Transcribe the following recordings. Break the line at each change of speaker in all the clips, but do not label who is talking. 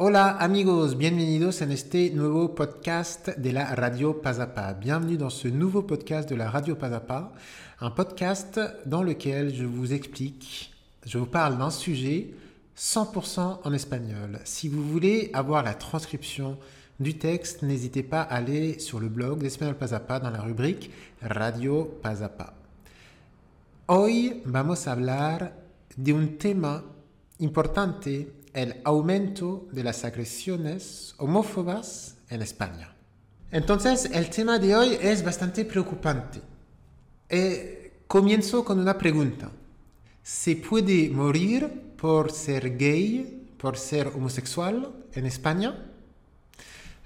Hola amigos, bienvenidos en este nuevo podcast de la Radio Pazapa. Bienvenue dans ce nouveau podcast de la Radio Pazapa, un podcast dans lequel je vous explique, je vous parle d'un sujet 100% en espagnol. Si vous voulez avoir la transcription du texte, n'hésitez pas à aller sur le blog d'Espagnol Pazapa dans la rubrique Radio Pazapa. Hoy vamos a hablar de un tema importante el aumento de las agresiones homófobas en España. Entonces, el tema de hoy es bastante preocupante. Eh, comienzo con una pregunta. ¿Se puede morir por ser gay, por ser homosexual en España?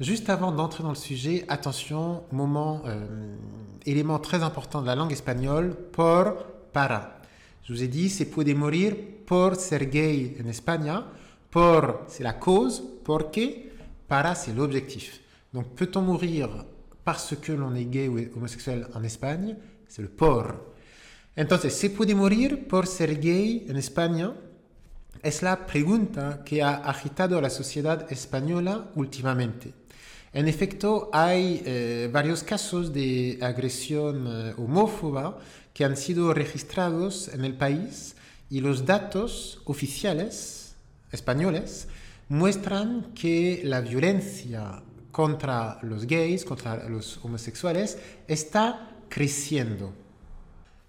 Juste avant d'entrer dans le sujet, attention, moment, euh, élément très important de la langue espagnole, por, para. Je vous ai dit, c'est puede morir por ser gay en España. Por, c'est la cause. Porque, para, c'est l'objectif. Donc, peut-on mourir parce que l'on est gay ou homosexuel en Espagne? C'est le por. Entonces, ¿se puede morir por ser gay en España? Es la pregunta que ha agitado a la sociedad española últimamente. En efecto, hay eh, varios casos de agresión eh, homófoba que han sido registrados en el país y los datos oficiales españoles muestran que la violencia contra los gays, contra los homosexuales, está creciendo.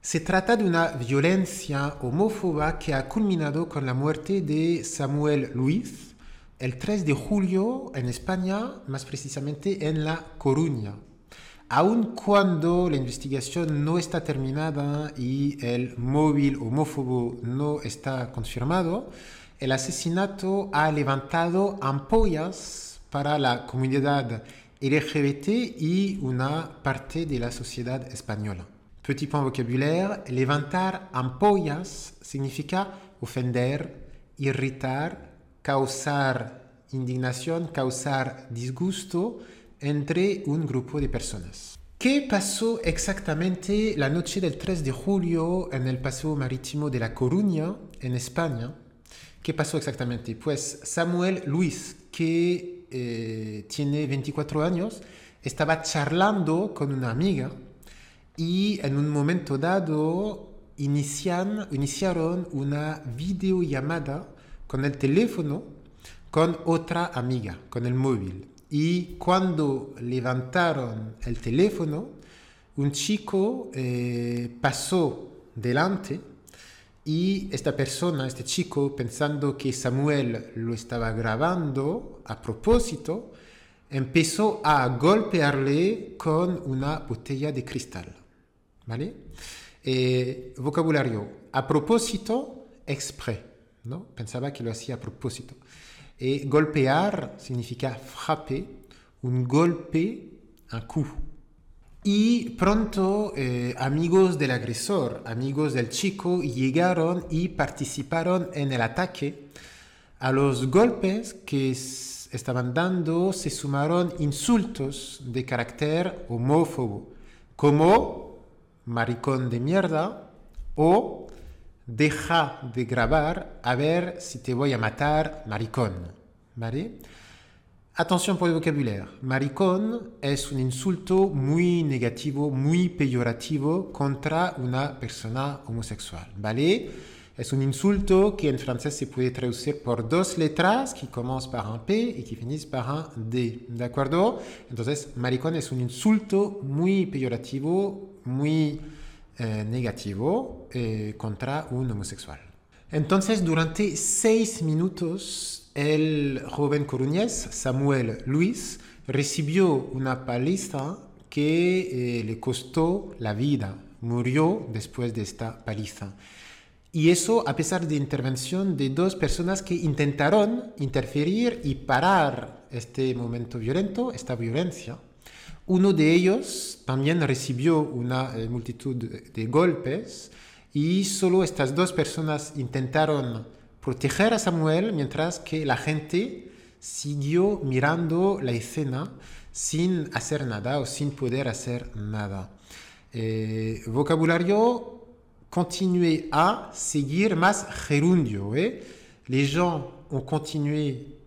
Se trata de una violencia homófoba que ha culminado con la muerte de Samuel Luis el 3 de julio en España, más precisamente en La Coruña. Aun cuando la investigación no está terminada y el móvil homófobo no está confirmado, el asesinato ha levantado ampollas para la comunidad LGBT y una parte de la sociedad española. Petit point vocabulaire, levantar ampollas significa ofender, irritar, causar indignación, causar disgusto entre un grupo de personas. ¿Qué pasó exactamente la noche del 3 de julio en el paseo marítimo de La Coruña, en España? ¿Qué pasó exactamente? Pues Samuel Luis, que eh, tiene 24 años, estaba charlando con una amiga y en un momento dado inician, iniciaron una videollamada con el teléfono con otra amiga, con el móvil. Y cuando levantaron el teléfono, un chico eh, pasó delante y esta persona, este chico, pensando que Samuel lo estaba grabando a propósito, empezó a golpearle con una botella de cristal. ¿Vale? Eh, vocabulario, a propósito, exprès, ¿no? Pensaba que lo hacía a propósito. Eh, golpear significa frapper, un golpe, un coup. Y pronto eh, amigos del agresor, amigos del chico, llegaron y participaron en el ataque. A los golpes que estaban dando se sumaron insultos de carácter homófobo, como maricón de mierda o deja de grabar a ver si te voy a matar, maricón. ¿Vale? Atención por el vocabulario. Maricón es un insulto muy negativo, muy peyorativo contra una persona homosexual. ¿Vale? Es un insulto que en francés se puede traducir por dos letras que comienzan par un P y que finissent par un D. ¿De acuerdo? Entonces, maricón es un insulto muy peyorativo, muy eh, negativo eh, contra un homosexual. Entonces, durante seis minutos, el joven coruñés Samuel Luis recibió una paliza que eh, le costó la vida, murió después de esta paliza. Y eso a pesar de intervención de dos personas que intentaron interferir y parar este momento violento, esta violencia. Uno de ellos también recibió una eh, multitud de golpes y solo estas dos personas intentaron proteger a Samuel mientras que la gente siguió mirando la escena sin hacer nada o sin poder hacer nada. Eh, vocabulario, continuer à seguir más gerundio. Eh? Les gens ont continué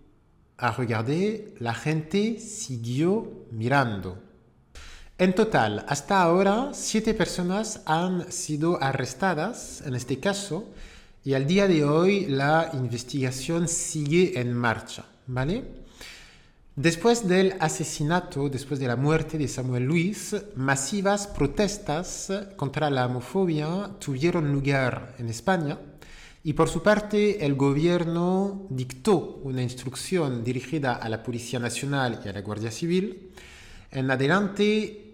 a regarder, la gente siguió mirando. En total, hasta ahora, siete personas han sido arrestadas en este caso y al día de hoy la investigación sigue en marcha, ¿vale? Después del asesinato, después de la muerte de Samuel Luis, masivas protestas contra la homofobia tuvieron lugar en España y por su parte el gobierno dictó una instrucción dirigida a la Policía Nacional y a la Guardia Civil. En adelante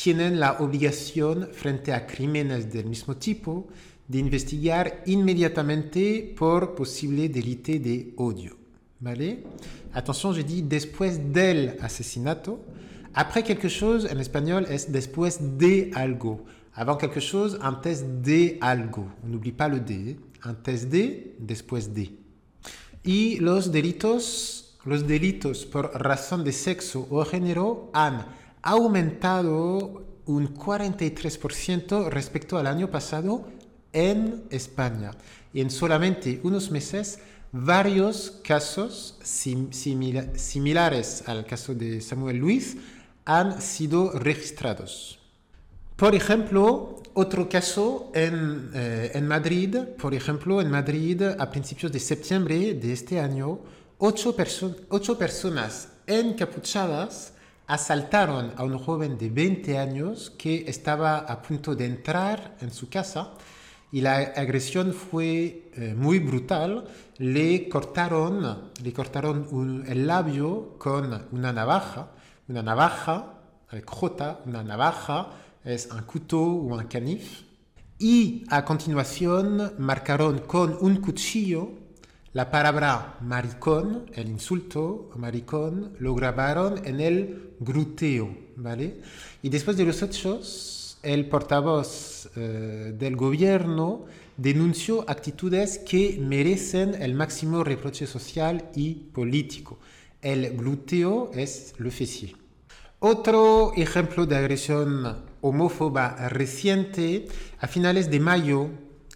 tienen la obligación frente a crímenes del mismo tipo de investigar inmediatamente por posible delito de odio. ¿Vale? Attention, je dis después del asesinato. Après quelque chose, en espagnol, es después de algo. Avant quelque chose, antes de algo. On n'oublie pas le de. Antes de, después de. Y los delitos, los delitos por razón de sexo o género han aumentado un 43% respecto al año pasado en España. Y en solamente unos meses, varios casos similares al caso de Samuel Luis han sido registrados. Por ejemplo, otro caso en, eh, en, Madrid, por ejemplo, en Madrid a principios de septiembre de este año, ocho, ocho personas encapuchadas asaltaron a un joven de 20 años que estaba a punto de entrar en su casa y la agresión fue eh, muy brutal. Le cortaron, le cortaron el labio con una navaja, una navaja, avec J, una navaja, es un couteau o un canif. Y a continuación marcaron con un cuchillo la palabra maricón, el insulto maricón, lo grabaron en el glúteo, ¿vale? Y después de los hechos, el portavoz eh, del gobierno denunció actitudes que merecen el máximo reproche social y político. El glúteo es le fessier. Otro ejemplo de agresión homófoba reciente, a finales de mayo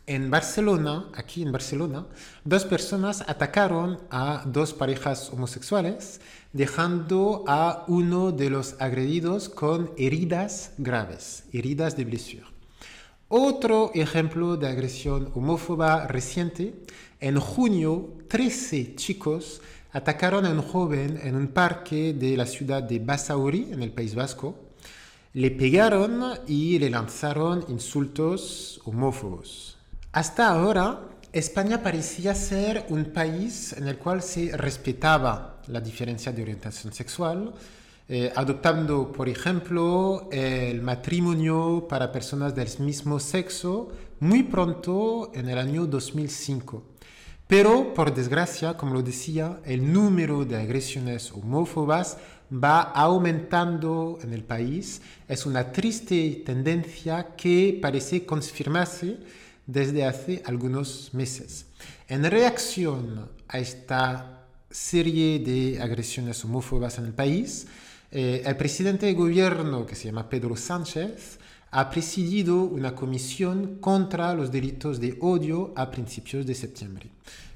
en Barcelona, aquí en Barcelona, dos personas atacaron a dos parejas homosexuales, dejando a uno de los agredidos con heridas graves, heridas de blessure. Otro ejemplo de agresión homófoba reciente, en junio, 13 chicos atacaron a un joven en un parque de la ciudad de Basauri, en el País Vasco. Le pegaron y le lanzaron insultos homófobos. Hasta ahora, España parecía ser un país en el cual se respetaba la diferencia de orientación sexual, eh, adoptando, por ejemplo, el matrimonio para personas del mismo sexo muy pronto en el año 2005. Pero, por desgracia, como lo decía, el número de agresiones homófobas va aumentando en el país. Es una triste tendencia que parece confirmarse desde hace algunos meses. En reacción a esta serie de agresiones homófobas en el país, eh, el presidente de gobierno, que se llama Pedro Sánchez, ha presidido una comisión contra los delitos de odio a principios de septiembre.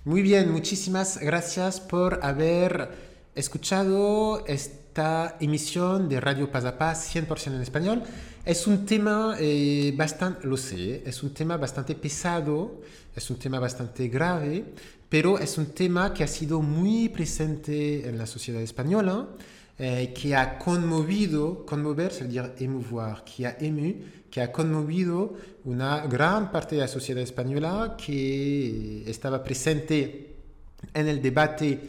Muy bien, muchísimas gracias por haber escuchado esta emisión de Radio Paz a Paz 100% en español. Es un tema eh, bastante, lo sé, es un tema bastante pesado, es un tema bastante grave, pero es un tema que ha sido muy presente en la sociedad española, eh, que ha conmovido, conmover, es decir, émouvoir, que ha ému, que ha conmovido una gran parte de la sociedad española que estaba presente en el debate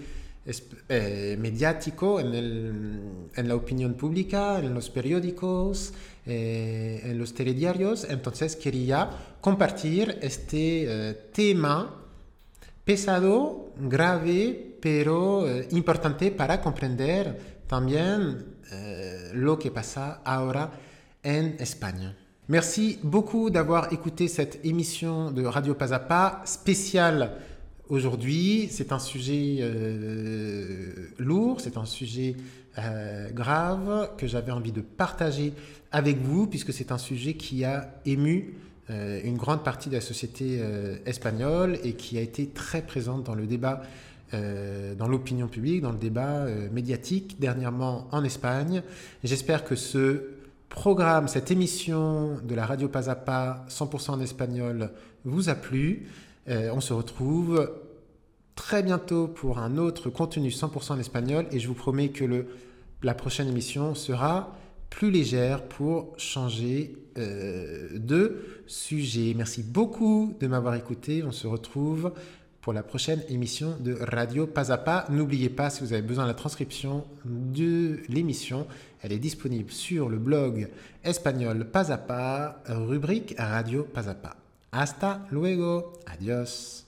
eh, en, en, la opinión pública, en los periódicos, eh, en los telediarios. Entonces quería compartir este eh, tema pesado, grave, pero importante para comprender también lo que pasa ahora en España. Merci beaucoup d'avoir écouté cette émission de Radio Pas à Pas spéciale aujourd'hui. C'est un sujet euh, lourd, c'est un sujet euh, grave que j'avais envie de partager avec vous, puisque c'est un sujet qui a ému euh, une grande partie de la société espagnole et qui a été très présente dans le débat dans l'opinion publique, dans le débat médiatique, dernièrement en Espagne. J'espère que ce programme, cette émission de la radio Pas à Pas 100% en espagnol vous a plu. On se retrouve très bientôt pour un autre contenu 100% en espagnol et je vous promets que la prochaine émission sera plus légère pour changer euh, de sujet. Merci beaucoup de m'avoir écouté. On se retrouve pour la prochaine émission de Radio Pas à Pas. N'oubliez pas, si vous avez besoin de la transcription de l'émission, elle est disponible sur le blog espagnol Pas à Pas, rubrique Radio Pas à Pas. Hasta luego. Adios.